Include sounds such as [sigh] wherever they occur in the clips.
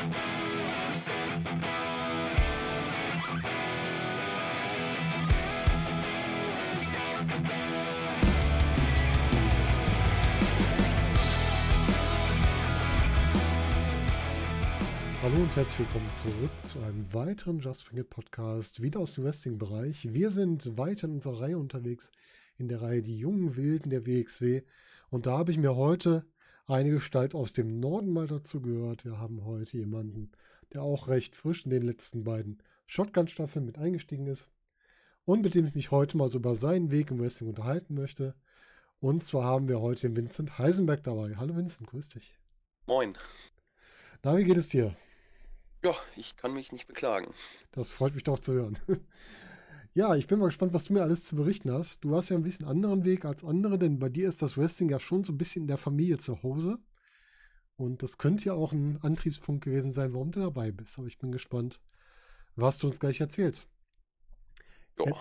Hallo und herzlich willkommen zurück zu einem weiteren Just Bring It Podcast, wieder aus dem Wrestling-Bereich. Wir sind weiter in unserer Reihe unterwegs, in der Reihe Die jungen Wilden der WXW. Und da habe ich mir heute eine Gestalt aus dem Norden mal dazu gehört. Wir haben heute jemanden, der auch recht frisch in den letzten beiden Shotgun-Staffeln mit eingestiegen ist und mit dem ich mich heute mal so über seinen Weg im Wrestling unterhalten möchte. Und zwar haben wir heute den Vincent Heisenberg dabei. Hallo Vincent, grüß dich. Moin. Na, wie geht es dir? Ja, ich kann mich nicht beklagen. Das freut mich doch zu hören. Ja, ich bin mal gespannt, was du mir alles zu berichten hast. Du hast ja ein bisschen anderen Weg als andere, denn bei dir ist das Wrestling ja schon so ein bisschen in der Familie zu Hause. Und das könnte ja auch ein Antriebspunkt gewesen sein, warum du dabei bist. Aber ich bin gespannt, was du uns gleich erzählst. Ja.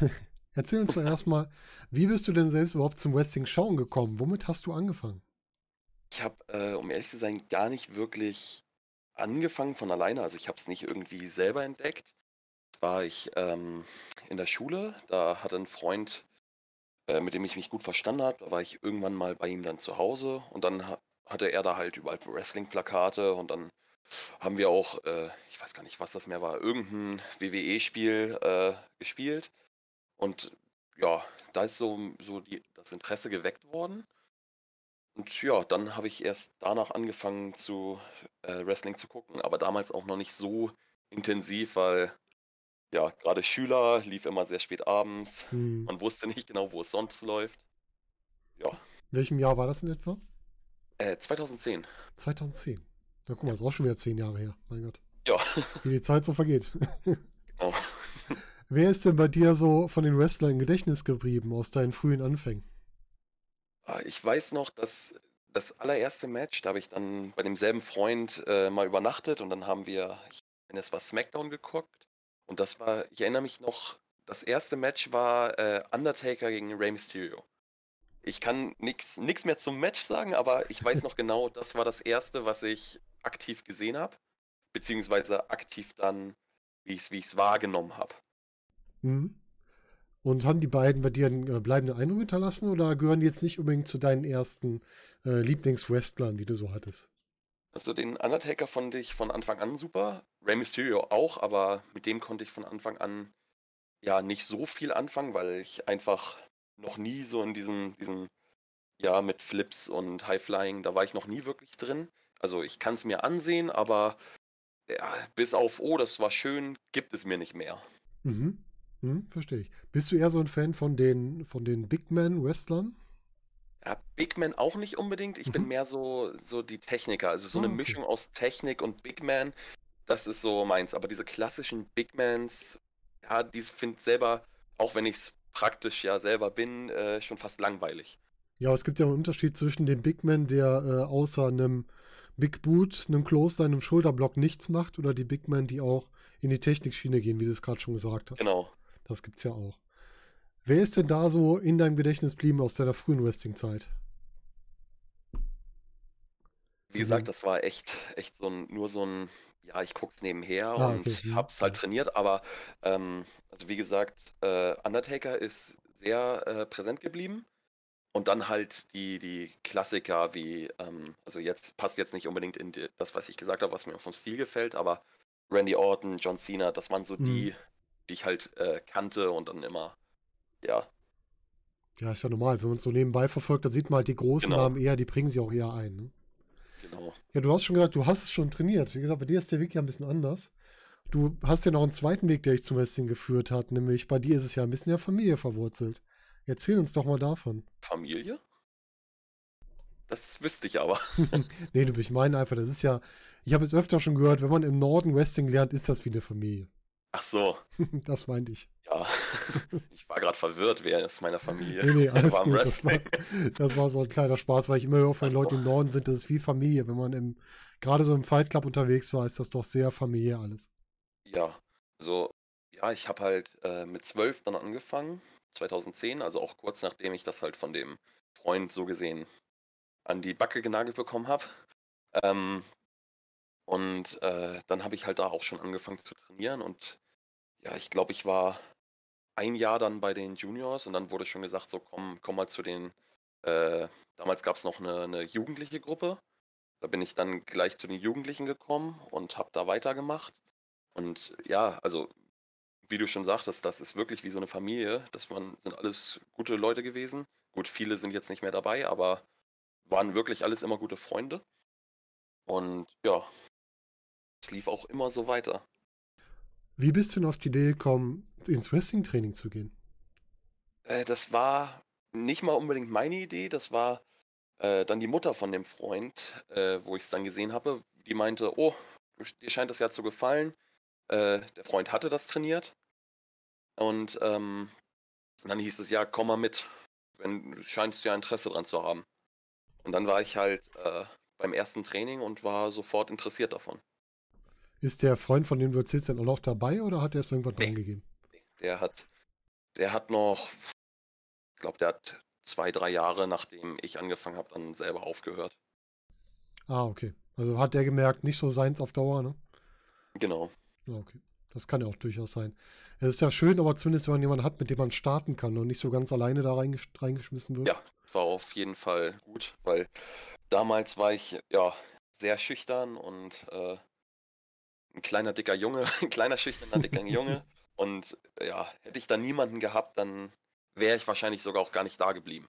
[laughs] Erzähl uns doch erstmal, wie bist du denn selbst überhaupt zum Wrestling schauen gekommen? Womit hast du angefangen? Ich habe, äh, um ehrlich zu sein, gar nicht wirklich angefangen von alleine. Also ich habe es nicht irgendwie selber entdeckt. War ich ähm, in der Schule, da hatte ein Freund, äh, mit dem ich mich gut verstanden habe, da war ich irgendwann mal bei ihm dann zu Hause und dann ha hatte er da halt überall Wrestling-Plakate und dann haben wir auch, äh, ich weiß gar nicht, was das mehr war, irgendein WWE-Spiel äh, gespielt. Und ja, da ist so, so die, das Interesse geweckt worden. Und ja, dann habe ich erst danach angefangen zu äh, Wrestling zu gucken, aber damals auch noch nicht so intensiv, weil ja, gerade Schüler lief immer sehr spät abends. Hm. Man wusste nicht genau, wo es sonst läuft. Ja, In welchem Jahr war das in etwa? äh, 2010. 2010. Na guck mal, ist auch schon wieder zehn Jahre her. Mein Gott, Ja, wie die Zeit so vergeht. genau. [laughs] Wer ist denn bei dir so von den Wrestlern im Gedächtnis geblieben aus deinen frühen Anfängen? Ah, Ich weiß noch, dass das allererste Match, da habe ich dann bei demselben Freund äh, mal übernachtet und dann haben wir, ich meine, es war SmackDown geguckt und das war, ich erinnere mich noch, das erste Match war äh, Undertaker gegen Rey Mysterio. Ich kann nichts nix mehr zum Match sagen, aber ich weiß noch genau, [laughs] das war das erste, was ich aktiv gesehen habe, beziehungsweise aktiv dann, wie ich es wie ich's wahrgenommen habe. Mhm. Und haben die beiden bei dir einen äh, bleibenden Eindruck hinterlassen oder gehören die jetzt nicht unbedingt zu deinen ersten äh, Lieblingswrestlern, die du so hattest? Also den Undertaker fand ich von Anfang an super. Rey Mysterio auch, aber mit dem konnte ich von Anfang an ja nicht so viel anfangen, weil ich einfach noch nie so in diesem, diesem, ja, mit Flips und High Flying, da war ich noch nie wirklich drin. Also ich kann es mir ansehen, aber ja, bis auf, oh, das war schön, gibt es mir nicht mehr. Mhm. Mhm, verstehe ich. Bist du eher so ein Fan von den, von den Big Man-Wrestlern? Ja, Big Man auch nicht unbedingt. Ich bin Mhm. mehr so, so die Techniker, also so Ah, eine okay. Mischung aus Technik und Big Man. Das ist so meins. Aber diese klassischen Big Mans, ja, die finde selber, auch wenn ich es praktisch ja selber bin, äh, schon fast langweilig. Ja, aber es gibt ja einen Unterschied zwischen dem Big Man, der äh, außer einem Big Boot, einem Closer, einem Schulterblock nichts macht, oder die Big Men, die auch in die Technikschiene gehen, wie du es gerade schon gesagt hast. Genau. Das gibt's ja auch. Wer ist denn da so in deinem Gedächtnis geblieben aus deiner frühen Wrestling-Zeit? Wie gesagt, das war echt, echt so ein, nur so ein, ja, ich guck's nebenher Ah, und okay. Mhm. hab's halt trainiert, aber ähm, also wie gesagt, äh, Undertaker ist sehr äh, präsent geblieben. Und dann halt die, die Klassiker wie, ähm, also jetzt passt jetzt nicht unbedingt in die, das, was ich gesagt habe, was mir vom Stil gefällt, aber Randy Orton, John Cena, das waren so Mhm. die, die ich halt äh, kannte und dann immer, ja, Ja, ist ja normal. Wenn man es so nebenbei verfolgt, dann sieht man halt die großen Genau. Namen eher, die bringen sie auch eher ein. Ne? genau. Ja, du hast schon gesagt, du hast es schon trainiert. Wie gesagt, bei dir ist der Weg ja ein bisschen anders. Du hast ja noch einen zweiten Weg, der dich zum Wrestling geführt hat, nämlich bei dir ist es ja ein bisschen der Familie verwurzelt. Erzähl uns doch mal davon. Familie? Das wüsste ich aber. [laughs] nee, du, ich meine einfach, das ist ja, ich habe es öfter schon gehört, wenn man im Norden Wrestling lernt, ist das wie eine Familie. Ach so, [laughs] das meinte ich. ja. [laughs] Ich war gerade verwirrt, wer ist meiner Familie. Nee, nee, [laughs] alles gut. Das war, das war so ein kleiner Spaß, weil ich immer höre von so. Leuten im Norden sind, das ist wie Familie. Wenn man im, gerade so im Fight Club unterwegs war, ist das doch sehr familiär alles. Ja, also, ja, ich habe halt äh, mit zwölf dann angefangen, 2010, also auch kurz nachdem ich das halt von dem Freund so gesehen an die Backe genagelt bekommen habe. Ähm, Und äh, dann habe ich halt da auch schon angefangen zu trainieren und ja, ich glaube, ich war ein Jahr dann bei den Juniors und dann wurde schon gesagt, so komm, komm mal zu den, äh, damals gab es noch eine, eine jugendliche Gruppe. Da bin ich dann gleich zu den Jugendlichen gekommen und habe da weitergemacht. Und ja, also wie du schon sagtest, das ist wirklich wie so eine Familie. Das waren, sind alles gute Leute gewesen. Gut, viele sind jetzt nicht mehr dabei, aber waren wirklich alles immer gute Freunde. Und ja, es lief auch immer so weiter. Wie bist du denn auf die Idee gekommen, ins Wrestling-Training zu gehen? Äh, das war nicht mal unbedingt meine Idee, das war äh, dann die Mutter von dem Freund, äh, wo ich es dann gesehen habe, die meinte, oh, dir scheint das ja zu gefallen. Äh, der Freund hatte das trainiert. Und ähm, dann hieß es, ja, komm mal mit. Wenn du scheinst ja Interesse dran zu haben. Und dann war ich halt äh, beim ersten Training und war sofort interessiert davon. Ist der Freund, von dem du erzählst, denn auch noch dabei oder hat er es irgendwann nee. dran gegeben? Der hat, der hat noch, ich glaube, der hat zwei, drei Jahre, nachdem ich angefangen habe, dann selber aufgehört. Ah, okay. Also hat der gemerkt, nicht so seins auf Dauer, ne? Genau. Okay. Das kann ja auch durchaus sein. Es ist ja schön, aber zumindest, wenn man jemanden hat, mit dem man starten kann und nicht so ganz alleine da reingesch reingeschmissen wird. Ja, war auf jeden Fall gut, weil damals war ich ja sehr schüchtern und äh, ein kleiner dicker Junge, [laughs] ein kleiner schüchterner dicker Junge. Und ja, hätte ich da niemanden gehabt, dann wäre ich wahrscheinlich sogar auch gar nicht da geblieben.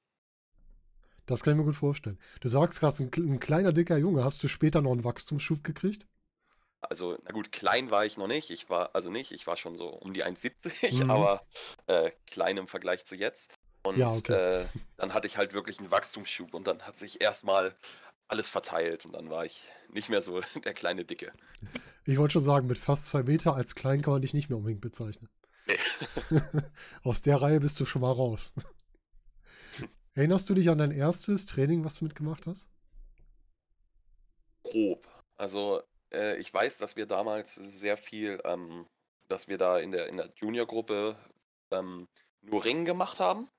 Das kann ich mir gut vorstellen. Du sagst gerade, ein, ein kleiner dicker Junge. Hast du später noch einen Wachstumsschub gekriegt? Also, na gut, klein war ich noch nicht. Ich war, also nicht, ich war schon so um die 1,70, mhm. aber äh, klein im Vergleich zu jetzt. Und ja, okay. äh, dann hatte ich halt wirklich einen Wachstumsschub und dann hat sich erstmal alles verteilt und dann war ich nicht mehr so [laughs] der kleine Dicke. Ich wollte schon sagen, mit fast zwei Meter als klein kann man dich nicht mehr unbedingt bezeichnen. Nee. [laughs] Aus der Reihe bist du schon mal raus. [laughs] Erinnerst du dich an dein erstes Training, was du mitgemacht hast? Grob. Also äh, ich weiß, dass wir damals sehr viel, ähm, dass wir da in der, in der Junior-Gruppe ähm, nur Ringen gemacht haben.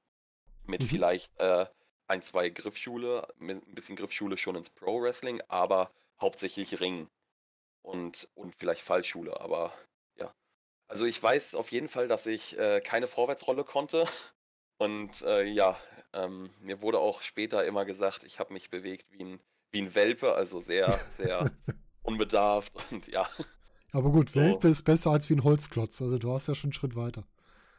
Mit mhm. vielleicht äh, ein, zwei Griffschule, ein bisschen Griffschule schon ins Pro-Wrestling, aber hauptsächlich Ringen und, und vielleicht Fallschule, aber ja. Also ich weiß auf jeden Fall, dass ich äh, keine Vorwärtsrolle konnte. [laughs] Und äh, ja, ähm, mir wurde auch später immer gesagt, ich habe mich bewegt wie ein, wie ein Welpe, also sehr, sehr [laughs] unbedarft und ja. Aber gut, so. Welpe ist besser als wie ein Holzklotz, also du warst ja schon einen Schritt weiter.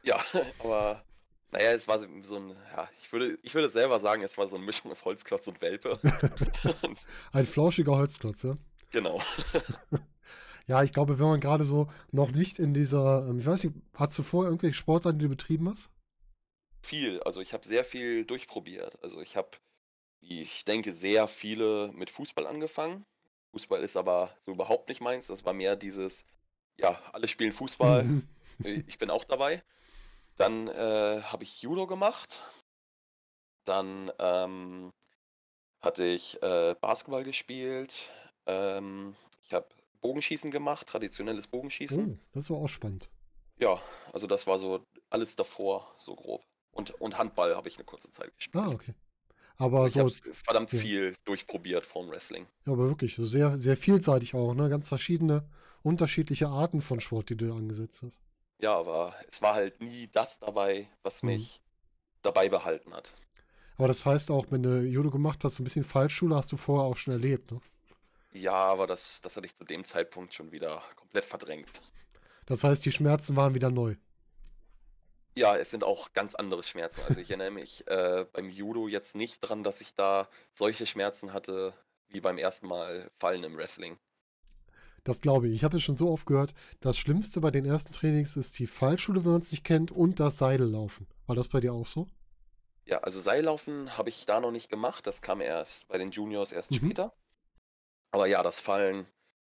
Ja, [laughs] aber naja, es war so ein, ja, ich würde, ich würde selber sagen, es war so eine Mischung aus Holzklotz und Welpe. [laughs] ein flauschiger Holzklotz, ja? Genau. [laughs] ja, ich glaube, wenn man gerade so noch nicht in dieser, ähm, ich weiß nicht, hast du vorher irgendwelche Sportarten, die du betrieben hast? Viel, also ich habe sehr viel durchprobiert. Also ich habe, ich denke, sehr viele mit Fußball angefangen. Fußball ist aber so überhaupt nicht meins. Das war mehr dieses, ja, alle spielen Fußball, [laughs] ich bin auch dabei. Dann äh, habe ich Judo gemacht. Dann ähm, hatte ich äh, Basketball gespielt. Ähm, ich habe Bogenschießen gemacht, traditionelles Bogenschießen. Oh, das war auch spannend. Ja, also das war so alles davor, so grob. Und, und Handball habe ich eine kurze Zeit gespielt. Ah, okay. Aber also ich so, verdammt ja. viel durchprobiert vom Wrestling. Ja, aber wirklich, sehr, sehr vielseitig auch, ne? Ganz verschiedene, unterschiedliche Arten von Sport, die du angesetzt hast. Ja, aber es war halt nie das dabei, was mhm. mich dabei behalten hat. Aber das heißt auch, wenn du Judo gemacht hast, so ein bisschen Fallschule hast du vorher auch schon erlebt, ne? Ja, aber das, das hatte ich zu dem Zeitpunkt schon wieder komplett verdrängt. Das heißt, die Schmerzen waren wieder neu. Ja, es sind auch ganz andere Schmerzen. Also ich erinnere mich äh, beim Judo jetzt nicht dran, dass ich da solche Schmerzen hatte wie beim ersten Mal Fallen im Wrestling. Das glaube ich. Ich habe es schon so oft gehört. Das Schlimmste bei den ersten Trainings ist die Fallschule, wenn man es nicht kennt, und das Seillaufen. War das bei dir auch so? Ja, also Seillaufen habe ich da noch nicht gemacht. Das kam erst bei den Juniors erst mhm. später. Aber ja, das Fallen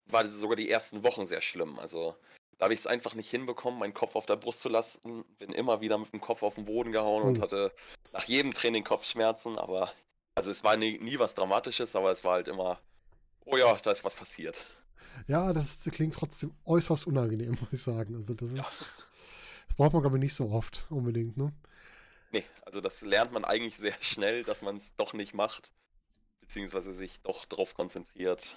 war sogar die ersten Wochen sehr schlimm. Also da habe ich es einfach nicht hinbekommen, meinen Kopf auf der Brust zu lassen. Bin immer wieder mit dem Kopf auf den Boden gehauen oh. und hatte nach jedem Training Kopfschmerzen. Aber also es war nie, nie was Dramatisches, aber es war halt immer, oh ja, da ist was passiert. Ja, das klingt trotzdem äußerst unangenehm, [laughs] muss ich sagen. Also das ist, ja. das braucht man glaube ich nicht so oft unbedingt, ne? Nee, also das lernt man eigentlich sehr schnell, dass man es doch nicht macht, beziehungsweise sich doch darauf konzentriert,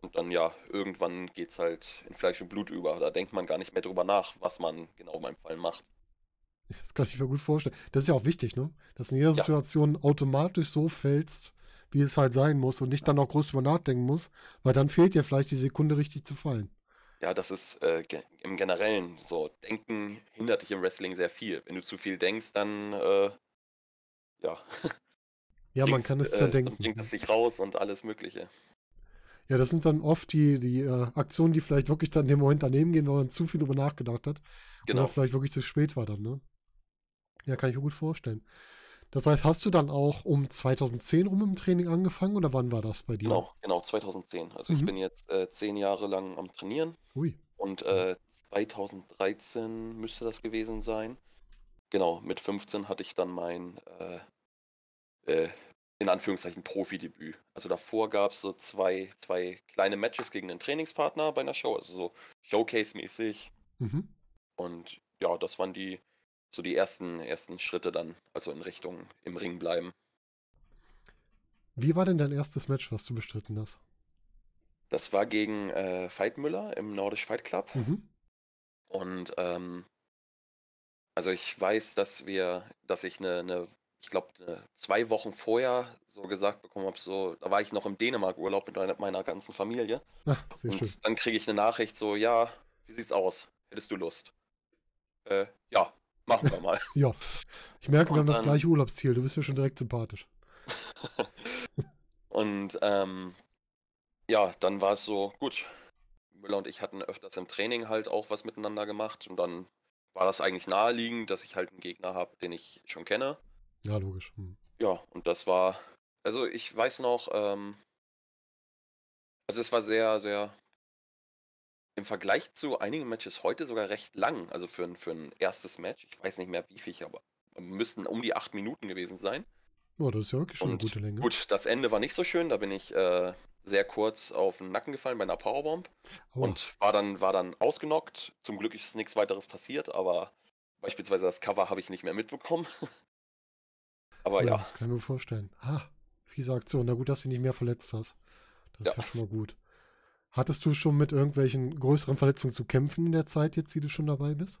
Und dann ja, irgendwann geht es halt in Fleisch und Blut über. Da denkt man gar nicht mehr drüber nach, was man genau beim Fallen macht. Das kann ich mir gut vorstellen. Das ist ja auch wichtig, ne? Dass du in jeder ja. Situation automatisch so fällst, wie es halt sein muss und nicht dann auch groß drüber nachdenken muss, weil dann fehlt dir vielleicht die Sekunde richtig zu fallen. Ja, das ist äh, im Generellen so. Denken hindert dich im Wrestling sehr viel. Wenn du zu viel denkst, dann äh, ja. [laughs] Ja, man kann es zerdenken. Äh, bringt es sich raus und alles Mögliche. Ja, das sind dann oft die, die äh, Aktionen, die vielleicht wirklich dann im Moment daneben gehen, weil man zu viel drüber nachgedacht hat. Genau. Oder vielleicht wirklich zu spät war dann, ne? Ja, kann ich mir gut vorstellen. Das heißt, hast du dann auch um 2010 rum im Training angefangen oder wann war das bei dir? Genau, genau, 2010. Also mhm. ich bin jetzt äh, zehn Jahre lang am Trainieren. Ui. Und äh, 2013 müsste das gewesen sein. Genau, mit 15 hatte ich dann mein, äh, äh, in Anführungszeichen, Profi-Debüt. Also davor gab es so zwei, zwei kleine Matches gegen einen Trainingspartner bei einer Show, also so Showcase-mäßig. Mhm. Und ja, das waren die so die ersten, ersten Schritte dann, also in Richtung im Ring bleiben. Wie war denn dein erstes Match, was du bestritten hast? Das war gegen äh, Veit Müller im Nordisch Fight Club. Mhm. Und ähm, also ich weiß, dass wir, dass ich eine, eine ich glaube, zwei Wochen vorher so gesagt bekommen habe, so, da war ich noch im Dänemark-Urlaub mit meiner, meiner, ganzen Familie. Ach, sehr und schön. dann kriege ich eine Nachricht so, ja, wie sieht's aus? Hättest du Lust? Äh, ja, Machen wir mal. [laughs] ja. Ich merke, wir haben das gleiche Urlaubsziel. Du bist mir schon direkt sympathisch. [laughs] und ähm, ja, dann war es so, gut. Müller und ich hatten öfters im Training halt auch was miteinander gemacht. Und dann war das eigentlich naheliegend, dass ich halt einen Gegner habe, den ich schon kenne. Ja, logisch. Hm. Ja, und das war, also ich weiß noch, ähm, also es war sehr, sehr im Vergleich zu einigen Matches heute sogar recht lang. Also für, ein- für ein erstes Match. Ich weiß nicht mehr wie viel, aber müssten um die acht Minuten gewesen sein. Oh, das ist ja wirklich schon eine gute Länge. gut, das Ende war nicht so schön. Da bin ich äh, sehr kurz auf den Nacken gefallen bei einer Powerbomb Aua. und war dann, war dann ausgenockt. Zum Glück ist nichts weiteres passiert, aber beispielsweise das Cover habe ich nicht mehr mitbekommen. [laughs] aber ja. Das kann ich mir vorstellen. Ah, fiese Aktion. Na gut, dass du nicht mehr verletzt hast. Das ist ja schon mal gut. Hattest du schon mit irgendwelchen größeren Verletzungen zu kämpfen in der Zeit jetzt, die du schon dabei bist?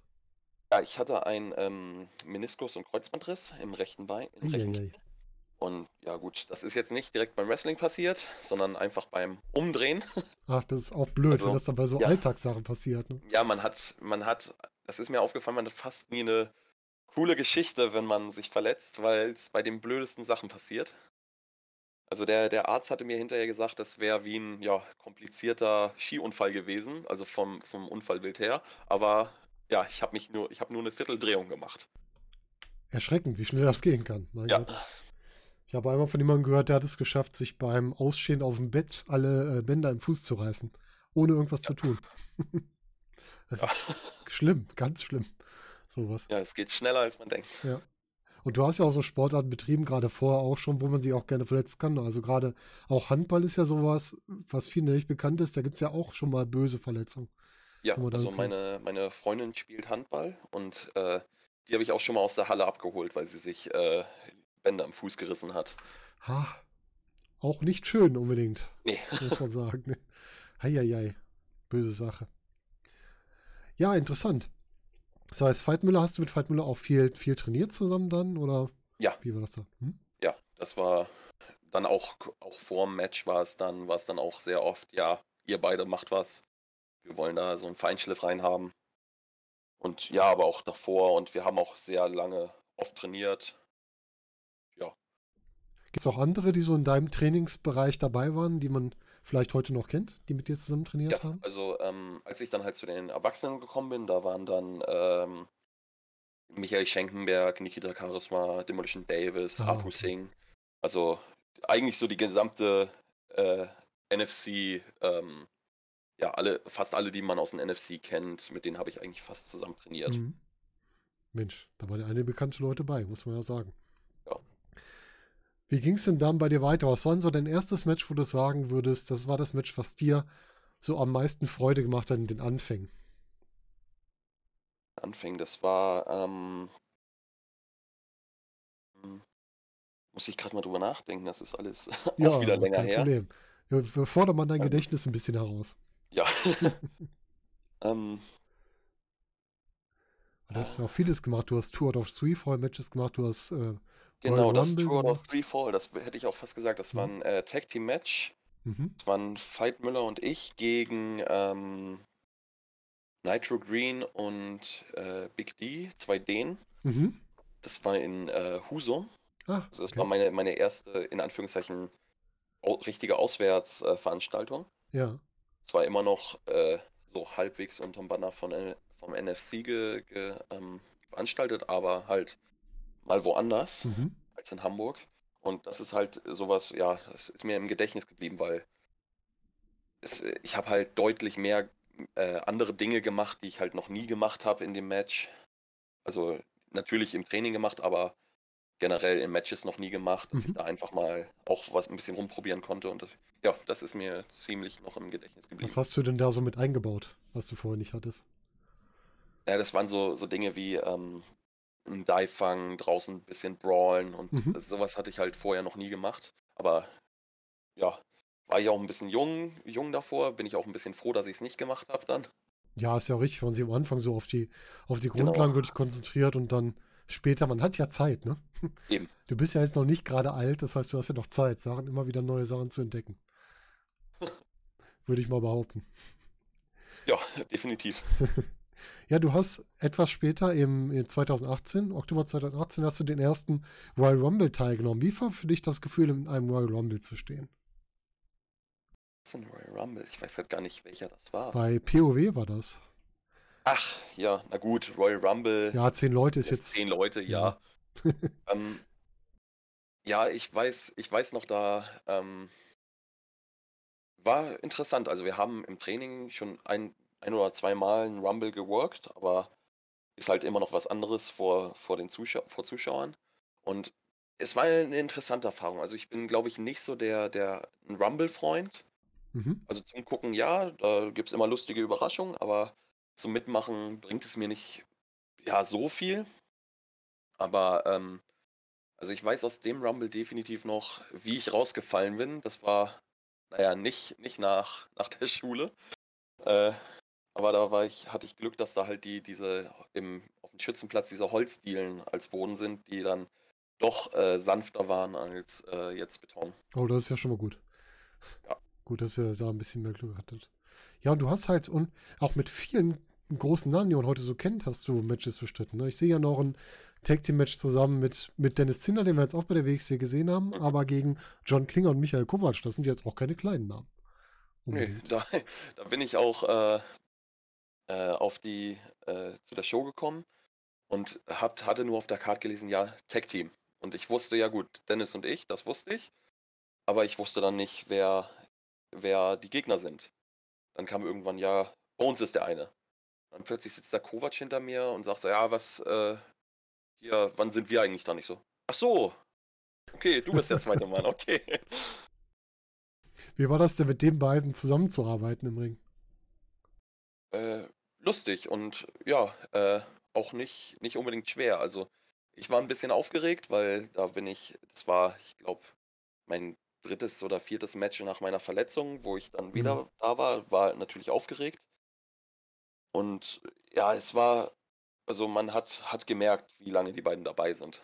Ja, ich hatte einen ähm, Meniskus- und Kreuzbandriss im rechten Bein. Im rechten Knie. Und ja gut, das ist jetzt nicht direkt beim Wrestling passiert, sondern einfach beim Umdrehen. [laughs] Ach, das ist auch blöd, also, wenn das dann bei so ja. Alltagssachen passiert. Ne? Ja, man hat, man hat, das ist mir aufgefallen, man hat fast nie eine coole Geschichte, wenn man sich verletzt, weil es bei den blödesten Sachen passiert. Also der, der Arzt hatte mir hinterher gesagt, das wäre wie ein ja, komplizierter Skiunfall gewesen, also vom, vom Unfallbild her. Aber ja, ich habe mich nur, ich habe nur eine Vierteldrehung gemacht. Erschreckend, wie schnell das gehen kann. Mein ja. Gott. Ich habe einmal von jemandem gehört, der hat es geschafft, sich beim Ausstehen auf dem Bett alle äh, Bänder im Fuß zu reißen, ohne irgendwas ja. zu tun. [laughs] das ja. ist schlimm, ganz schlimm. Sowas. Ja, es geht schneller, als man denkt. Ja. Und du hast ja auch so Sportarten betrieben, gerade vorher auch schon, wo man sich auch gerne verletzt kann. Also gerade auch Handball ist ja sowas, was vielen nicht bekannt ist. Da gibt es ja auch schon mal böse Verletzungen. Ja, also meine, meine Freundin spielt Handball und äh, die habe ich auch schon mal aus der Halle abgeholt, weil sie sich äh, Bänder am Fuß gerissen hat. Ha, auch nicht schön unbedingt. Nee. Muss man sagen. [laughs] Heieiei, böse Sache. Ja, interessant. Das heißt, Veitmüller, hast du mit Veitmüller auch viel, viel trainiert zusammen dann? Oder ja. wie war das da? Hm? Ja, das war dann auch, auch vor dem Match war es dann, war es dann auch sehr oft, ja, ihr beide macht was. Wir wollen da so einen Feinschliff reinhaben. Und ja, aber auch davor und wir haben auch sehr lange oft trainiert. Ja. Gibt es auch andere, die so in deinem Trainingsbereich dabei waren, die man vielleicht heute noch kennt, die mit dir zusammen trainiert ja, haben? Also ähm, als ich dann halt zu den Erwachsenen gekommen bin, da waren dann ähm, Michael Schenkenberg, Nikita Charisma, Demolition Davis, ah, Apu okay. Singh. Also eigentlich so die gesamte äh, NFC, ähm, ja, alle, fast alle, die man aus dem NFC kennt, mit denen habe ich eigentlich fast zusammen trainiert. Mhm. Mensch, da waren ja einige bekannte Leute bei, muss man ja sagen. Wie ging es denn dann bei dir weiter? Was war denn so dein erstes Match, wo du sagen würdest, das war das Match, was dir so am meisten Freude gemacht hat in den Anfängen? Anfängen, das war, ähm, hm, muss ich gerade mal drüber nachdenken, das ist alles [laughs] ja, auch wieder länger kein her. Problem. Ja, fordert man dein Gedächtnis ein bisschen heraus. Ja. [laughs] ähm, Du hast ja auch vieles gemacht. Du hast Two out of Three Fall Matches gemacht. Du hast äh, genau, das Two out of. Three Fall, das hätte ich auch fast gesagt. Das war Mhm. ein äh, Tag Team Match. Mhm. Das waren Veit Müller und ich gegen ähm, Nitro Green und äh, Big D, zwei Dänen. Mhm. Das war in äh, Husum. Ah, Also das okay. war meine, meine erste, in Anführungszeichen, richtige Auswärtsveranstaltung. Ja. Es war immer noch äh, so halbwegs unterm Banner von, vom NFC ge, ge, ähm, veranstaltet, aber halt mal woanders Mhm. als in Hamburg. Und das ist halt sowas, ja, das ist mir im Gedächtnis geblieben, weil es, ich habe halt deutlich mehr äh, andere Dinge gemacht, die ich halt noch nie gemacht habe in dem Match. Also natürlich im Training gemacht, aber generell in Matches noch nie gemacht, dass ich Mhm. da einfach mal auch was ein bisschen rumprobieren konnte. Und das, ja, das ist mir ziemlich noch im Gedächtnis geblieben. Was hast du denn da so mit eingebaut, was du vorher nicht hattest? Ja, das waren so, so Dinge wie ähm, ein Dive fangen, draußen ein bisschen brawlen und Mhm. sowas hatte ich halt vorher noch nie gemacht. Aber ja, war ich auch ein bisschen jung, jung davor, bin ich auch ein bisschen froh, dass ich es nicht gemacht habe dann. Ja, ist ja auch richtig, wenn man sich am Anfang so auf die, auf die Genau. Grundlagen wirklich konzentriert und dann später, man hat ja Zeit, ne? [laughs] Eben. Du bist ja jetzt noch nicht gerade alt, das heißt, du hast ja noch Zeit, Sachen, immer wieder neue Sachen zu entdecken. [laughs] Würde ich mal behaupten. Ja, [laughs] definitiv. Ja, du hast etwas später im, im 2018, Oktober 2018, hast du den ersten Royal Rumble teilgenommen. Wie war für dich das Gefühl, in einem Royal Rumble zu stehen? Was ist ein Royal Rumble? Ich weiß halt gar nicht, welcher das war. Bei POW war das. Ach, ja, na gut, Royal Rumble. Ja, zehn Leute ist Jetzt zehn Leute, ja. [laughs] ähm, ja, ich weiß, ich weiß noch da, ähm, war interessant. Also wir haben im Training schon ein, ein oder zwei Mal einen Rumble geworkt, aber ist halt immer noch was anderes vor, vor den Zuschau vor Zuschauern. Und es war eine interessante Erfahrung. Also ich bin, glaube ich, nicht so der, der ein Rumble-Freund. Mhm. Also zum Gucken, ja, da gibt es immer lustige Überraschungen, aber zum Mitmachen bringt es mir nicht ja so viel. Aber ähm, also ich weiß aus dem Rumble definitiv noch, wie ich rausgefallen bin. Das war, naja, nicht, nicht nach, nach der Schule. Äh, aber da war ich, hatte ich Glück, dass da halt die, diese im, auf dem Schützenplatz diese Holzdielen als Boden sind, die dann doch äh, sanfter waren als äh, jetzt Beton. Oh, das ist ja schon mal gut. Ja. Gut, dass ihr da ein bisschen mehr Glück hattet. Ja, und du hast halt, und auch mit vielen großen Namen, die man heute so kennt, hast du Matches bestritten. Ne? Ich sehe ja noch ein Tag Team Match zusammen mit, mit Dennis Zinner, den wir jetzt auch bei der WXW gesehen haben, Mhm. aber gegen John Klinger und Michael Kovac. Das sind jetzt auch keine kleinen Namen. Nee, da, [laughs] da bin ich auch äh, äh, auf die, äh, zu der Show gekommen und hab, hatte nur auf der Karte gelesen, ja, Tag Team. Und ich wusste ja gut, Dennis und ich, das wusste ich. Aber ich wusste dann nicht, wer, wer die Gegner sind. Dann kam irgendwann, ja, Bones ist der eine. Dann plötzlich sitzt der Kovac hinter mir und sagt so, ja, was, äh, hier, wann sind wir eigentlich da nicht so? Ach so, okay, du bist der zweite Mann, okay. Wie war das denn mit den beiden zusammenzuarbeiten im Ring? Äh, lustig und ja, äh, auch nicht, nicht unbedingt schwer. Also ich war ein bisschen aufgeregt, weil da bin ich, das war, ich glaube, mein drittes oder viertes Match nach meiner Verletzung, wo ich dann wieder da war, war natürlich aufgeregt. Und ja, es war, also man hat, hat gemerkt, wie lange die beiden dabei sind.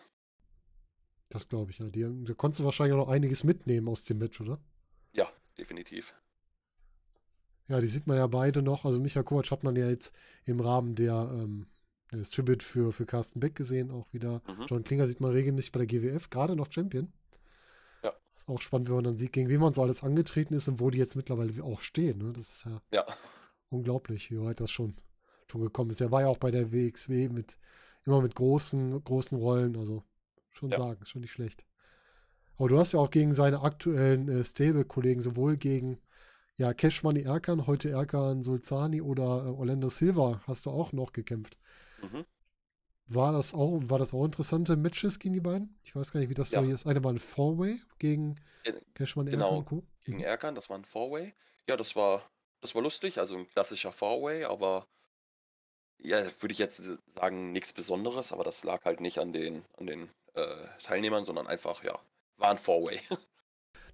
Das glaube ich ja. Die, da konntest du wahrscheinlich auch noch einiges mitnehmen aus dem Match, oder? Ja, definitiv. Ja, die sieht man ja beide noch. Also Michael Kovac hat man ja jetzt im Rahmen der ähm, des Tribute für, für Carsten Beck gesehen, auch wieder. Mhm. John Klinger sieht man regelmäßig bei der GWF, gerade noch Champion. Ja. Ist auch spannend, wenn man dann sieht, gegen wen man so alles angetreten ist und wo die jetzt mittlerweile auch stehen. Ne? Das ist ja Ja, unglaublich, wie weit das schon, schon gekommen ist. Er war ja auch bei der WXW mit immer mit großen, großen Rollen, also schon Ja. sagen, schon nicht schlecht. Aber du hast ja auch gegen seine aktuellen äh, Stable-Kollegen, sowohl gegen ja, Cash Money Erkan, heute Erkan Sulzani oder äh, Orlando Silva, hast du auch noch gekämpft. mhm. War das auch, war das auch interessante Matches gegen die beiden? Ich weiß gar nicht, wie das so Ja. hier ist. Eine war ein Four-Way gegen Ge- Cash Money genau. Erkan Co. gegen Mhm. Erkan, das war ein Four-Way. Ja, das war, das war lustig, also ein klassischer Four-Way, aber ja, würde ich jetzt sagen, nichts Besonderes, aber das lag halt nicht an den, an den äh, Teilnehmern, sondern einfach, ja, war ein Four-Way. [laughs]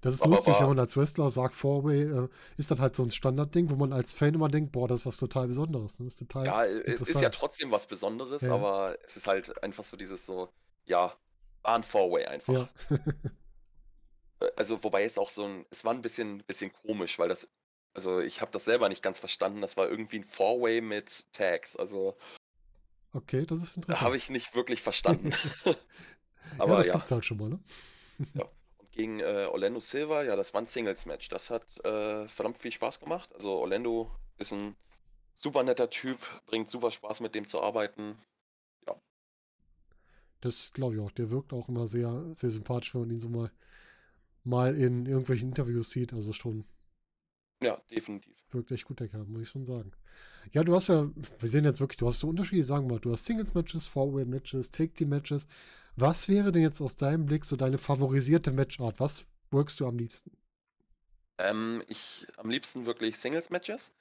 Das ist Aber lustig, wenn man als Wrestler sagt, Four-Way äh, ist dann halt so ein Standardding, wo man als Fan immer denkt, boah, das ist was total Besonderes. Das ist total Ja, es ist ja trotzdem was Besonderes, Ja. aber es ist halt einfach so dieses so, ja, war ein Four-Way einfach. Ja. [laughs] Äh, Also, wobei es auch so ein, es war ein bisschen, bisschen komisch, weil das, also ich habe das selber nicht ganz verstanden. Das war irgendwie ein Four-Way mit Tags. Also, Okay, das ist interessant. habe ich nicht wirklich verstanden. [laughs] [laughs] ja, Aber das ja. gibt's halt schon mal, ne? Und gegen äh, Orlando Silva, ja, das war ein Singles-Match. Das hat äh, verdammt viel Spaß gemacht. Also, Orlando ist ein super netter Typ, bringt super Spaß mit dem zu arbeiten. Das glaube ich auch. Der wirkt auch immer sehr, sehr sympathisch, wenn man ihn so mal, mal in irgendwelchen Interviews sieht. Also schon Ja, definitiv. wirkt echt gut, der Kerl, muss ich schon sagen. Ja, du hast ja, wir sehen jetzt wirklich, du hast so Unterschiede, sagen wir mal, du hast Singles-Matches, Four-Way-Matches, Take-Team-Matches. Was wäre denn jetzt aus deinem Blick so deine favorisierte Matchart? Was workst du am liebsten? Ähm, ich am liebsten wirklich Singles-Matches.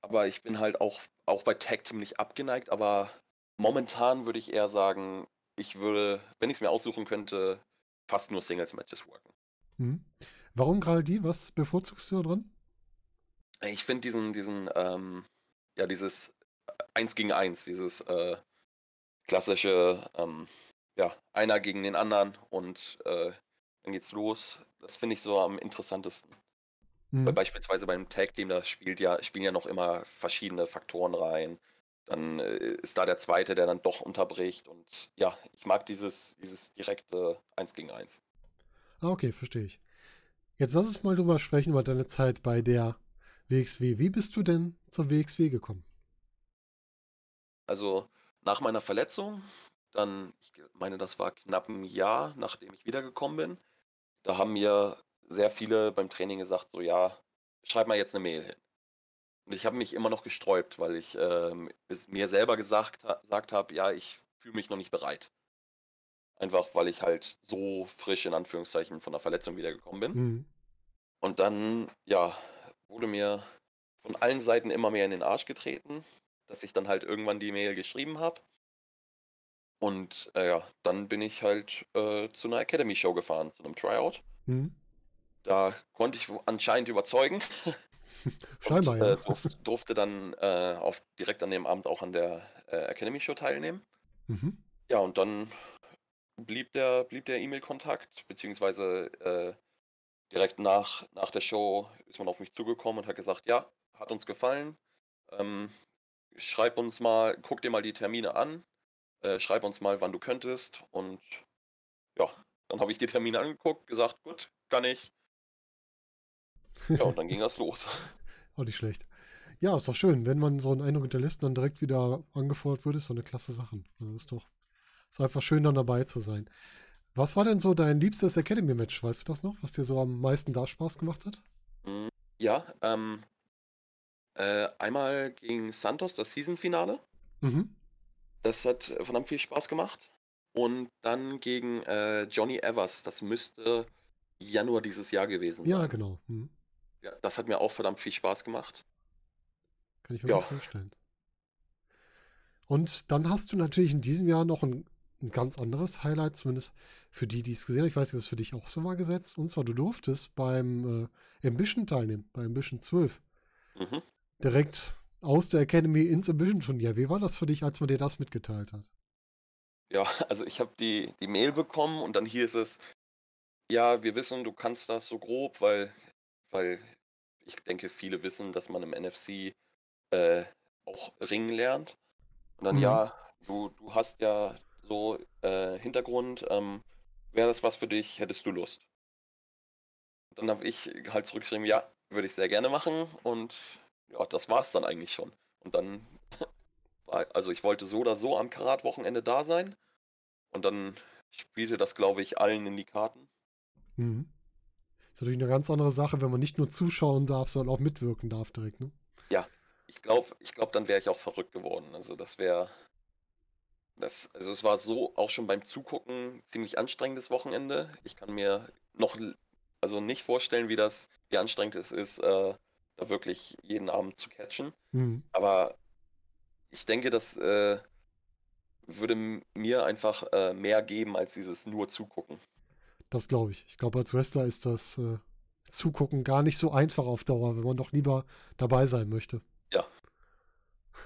Aber ich bin halt auch, auch bei Tag Team nicht abgeneigt, aber momentan würde ich eher sagen, ich würde, wenn ich es mir aussuchen könnte, fast nur Singles-Matches worken. Hm? Warum gerade die? Was bevorzugst du da dran? Ich finde diesen, diesen, ähm, ja, dieses Eins gegen Eins, dieses äh, klassische, ähm, ja, einer gegen den anderen und äh, dann geht's los. Das finde ich so am interessantesten. Hm? Weil beispielsweise beim Tag Team, da spielt ja, spielen ja noch immer verschiedene Faktoren rein. Dann äh, ist da der zweite, der dann doch unterbricht. Und ja, ich mag dieses, dieses direkte Eins gegen Eins. Ah, okay, verstehe ich. Jetzt lass uns mal drüber sprechen, über deine Zeit bei der WXW. Wie bist du denn zur WXW gekommen? Also nach meiner Verletzung, dann, ich meine, das war knapp ein Jahr, nachdem ich wiedergekommen bin, da haben mir sehr viele beim Training gesagt, so ja, schreib mal jetzt eine Mail hin. Und ich habe mich immer noch gesträubt, weil ich ähm, mir selber gesagt, gesagt habe, ja, ich fühle mich noch nicht bereit. Einfach weil ich halt so frisch in Anführungszeichen von der Verletzung wiedergekommen bin. Hm. Und dann, ja, wurde mir von allen Seiten immer mehr in den Arsch getreten, dass ich dann halt irgendwann die Mail geschrieben habe. Und äh, ja, dann bin ich halt äh, zu einer Academy-Show gefahren, zu einem Tryout. Hm. Da konnte ich anscheinend überzeugen. [laughs] Scheinbar, und, ja. äh, durf, durfte dann äh, auf, direkt an dem Abend auch an der äh, Academy-Show teilnehmen. Mhm. Ja, und dann blieb der, blieb der E-Mail-Kontakt, beziehungsweise äh, direkt nach, nach der Show ist man auf mich zugekommen und hat gesagt, ja, hat uns gefallen. Ähm, schreib uns mal, guck dir mal die Termine an, äh, schreib uns mal, wann du könntest. Und ja, dann habe ich die Termine angeguckt, gesagt, gut, kann ich. Ja, und dann [laughs] ging das los. Auch nicht schlecht. Ja, ist doch schön. Wenn man so einen Eindruck hinterlässt und dann direkt wieder angefordert wird, ist so eine klasse Sache. Also ist doch, ist einfach schön, dann dabei zu sein. Was war denn so dein liebstes Academy-Match? Weißt du das noch? Was dir so am meisten da Spaß gemacht hat? Mm, Ja, ähm, äh, einmal gegen Santos, das Season-Finale. Mhm. Das hat verdammt viel Spaß gemacht. Und dann gegen äh, Johnny Evers. Das müsste Januar dieses Jahr gewesen Ja, sein. genau. Mhm. Ja, das hat mir auch verdammt viel Spaß gemacht. Kann ich mir Ja. vorstellen. Und dann hast du natürlich in diesem Jahr noch ein, ein ganz anderes Highlight, zumindest für die, die es gesehen haben. Ich weiß nicht, ob es für dich auch so war gesetzt. Und zwar, du durftest beim äh, Ambition teilnehmen, bei Ambition 12. Mhm. Direkt aus der Academy ins Ambition-Turnier. Wie war das für dich, als man dir das mitgeteilt hat? Ja, [laughs] also ich habe die, die Mail bekommen und dann hieß es, ja, wir wissen, du kannst das so grob, weil, weil ich denke, viele wissen, dass man im NFC äh, auch ringen lernt. Und dann, Mhm. ja, du, du hast ja so äh, Hintergrund, ähm, wäre das was für dich, hättest du Lust? Dann habe ich halt zurückgeschrieben, ja, würde ich sehr gerne machen und ja, das war es dann eigentlich schon. Und dann [laughs] war, also ich wollte so oder so am Karat-Wochenende da sein und dann spielte das, glaube ich, allen in die Karten. Mhm. Ist natürlich eine ganz andere Sache, wenn man nicht nur zuschauen darf, sondern auch mitwirken darf direkt, ne? Ich glaube, ich glaub, dann wäre ich auch verrückt geworden. Also das wäre, das, also es war so auch schon beim Zugucken ziemlich anstrengendes Wochenende. Ich kann mir noch also nicht vorstellen, wie das, wie anstrengend es ist, äh, da wirklich jeden Abend zu catchen. Mhm. Aber ich denke, das äh, würde mir einfach äh, mehr geben als dieses nur zugucken. Das glaube ich. Ich glaube, als Wrestler ist das äh, Zugucken gar nicht so einfach auf Dauer, wenn man doch lieber dabei sein möchte.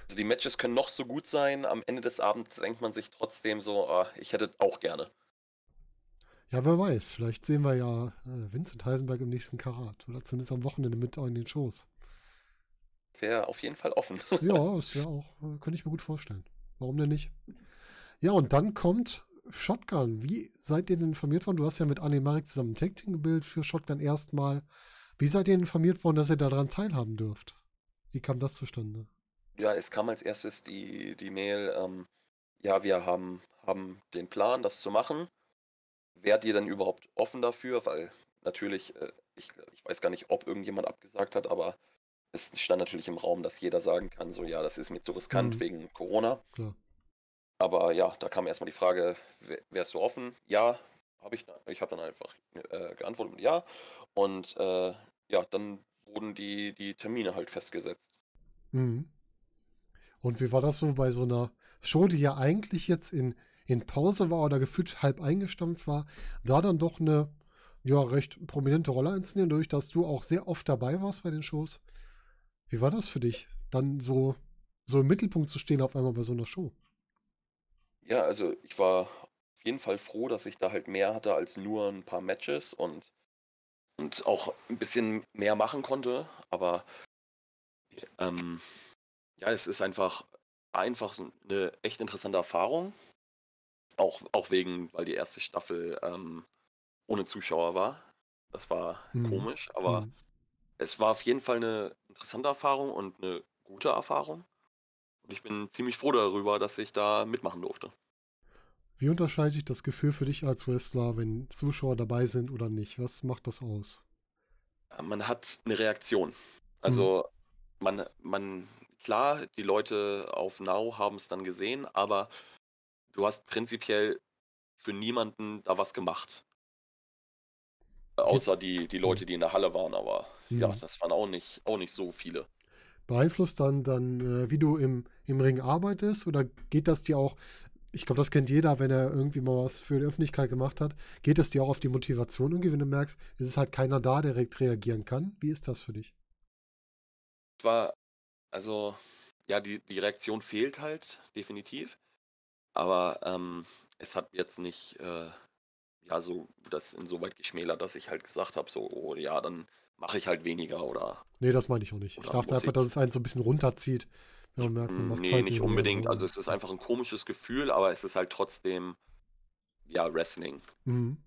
Also die Matches können noch so gut sein, am Ende des Abends denkt man sich trotzdem so, ah, ich hätte auch gerne. Ja, wer weiß. Vielleicht sehen wir ja äh, Vincent Heisenberg im nächsten Karat. Oder zumindest am Wochenende mit in den Shows. Wäre auf jeden Fall offen. [laughs] ja, ist ja auch, äh, könnte ich mir gut vorstellen. Warum denn nicht? Ja, und dann kommt Shotgun. Wie seid ihr denn informiert worden? Du hast ja mit Anne Marek zusammen ein Tag-Team gebildet für Shotgun erstmal. Wie seid ihr informiert worden, dass ihr daran teilhaben dürft? Wie kam das zustande? Ja, es kam als erstes die, die Mail, ähm, ja, wir haben, haben den Plan, das zu machen. Wärt ihr denn überhaupt offen dafür? Weil natürlich, äh, ich, ich weiß gar nicht, ob irgendjemand abgesagt hat, aber es stand natürlich im Raum, dass jeder sagen kann, so ja, das ist mir zu riskant mhm. wegen Corona. Klar. Aber ja, da kam erstmal die Frage, wärst du offen? Ja, habe ich. Ich habe dann einfach äh, geantwortet mit ja. Und äh, ja, dann wurden die, die Termine halt festgesetzt. Mhm. Und wie war das so bei so einer Show, die ja eigentlich jetzt in, in Pause war oder gefühlt halb eingestampft war, da dann doch eine ja, recht prominente Rolle einzunehmen, dadurch, dass du auch sehr oft dabei warst bei den Shows? Wie war das für dich, dann so, so im Mittelpunkt zu stehen auf einmal bei so einer Show? Ja, also ich war auf jeden Fall froh, dass ich da halt mehr hatte als nur ein paar Matches und, und auch ein bisschen mehr machen konnte. Aber ähm, ja, es ist einfach, einfach eine echt interessante Erfahrung. Auch, auch wegen, weil die erste Staffel ähm, ohne Zuschauer war. Das war mhm. komisch, aber mhm. es war auf jeden Fall eine interessante Erfahrung und eine gute Erfahrung. Und ich bin ziemlich froh darüber, dass ich da mitmachen durfte. Wie unterscheidet sich das Gefühl für dich als Wrestler, wenn Zuschauer dabei sind oder nicht? Was macht das aus? Man hat eine Reaktion. Also mhm. man, man, klar, die Leute auf Now haben es dann gesehen, aber du hast prinzipiell für niemanden da was gemacht. Außer die, die Leute, die in der Halle waren, aber mhm. ja, das waren auch nicht, auch nicht so viele beeinflusst dann, dann äh, wie du im, im Ring arbeitest? Oder geht das dir auch, ich glaube, das kennt jeder, wenn er irgendwie mal was für die Öffentlichkeit gemacht hat, geht es dir auch auf die Motivation irgendwie, wenn du merkst, es ist halt keiner da, der direkt reagieren kann? Wie ist das für dich? Es war, also, ja, die, die Reaktion fehlt halt, definitiv. Aber ähm, es hat jetzt nicht, äh, ja, so das insoweit geschmälert, dass ich halt gesagt habe, so, oh ja, dann mache ich halt weniger oder. Nee, das meine ich auch nicht. Ich dachte einfach, ich... dass es einen so ein bisschen runterzieht. Wenn man merkt, man macht nee, Zeit nicht unbedingt. Also es ist einfach ein komisches Gefühl, aber es ist halt trotzdem, ja, Wrestling. Mhm.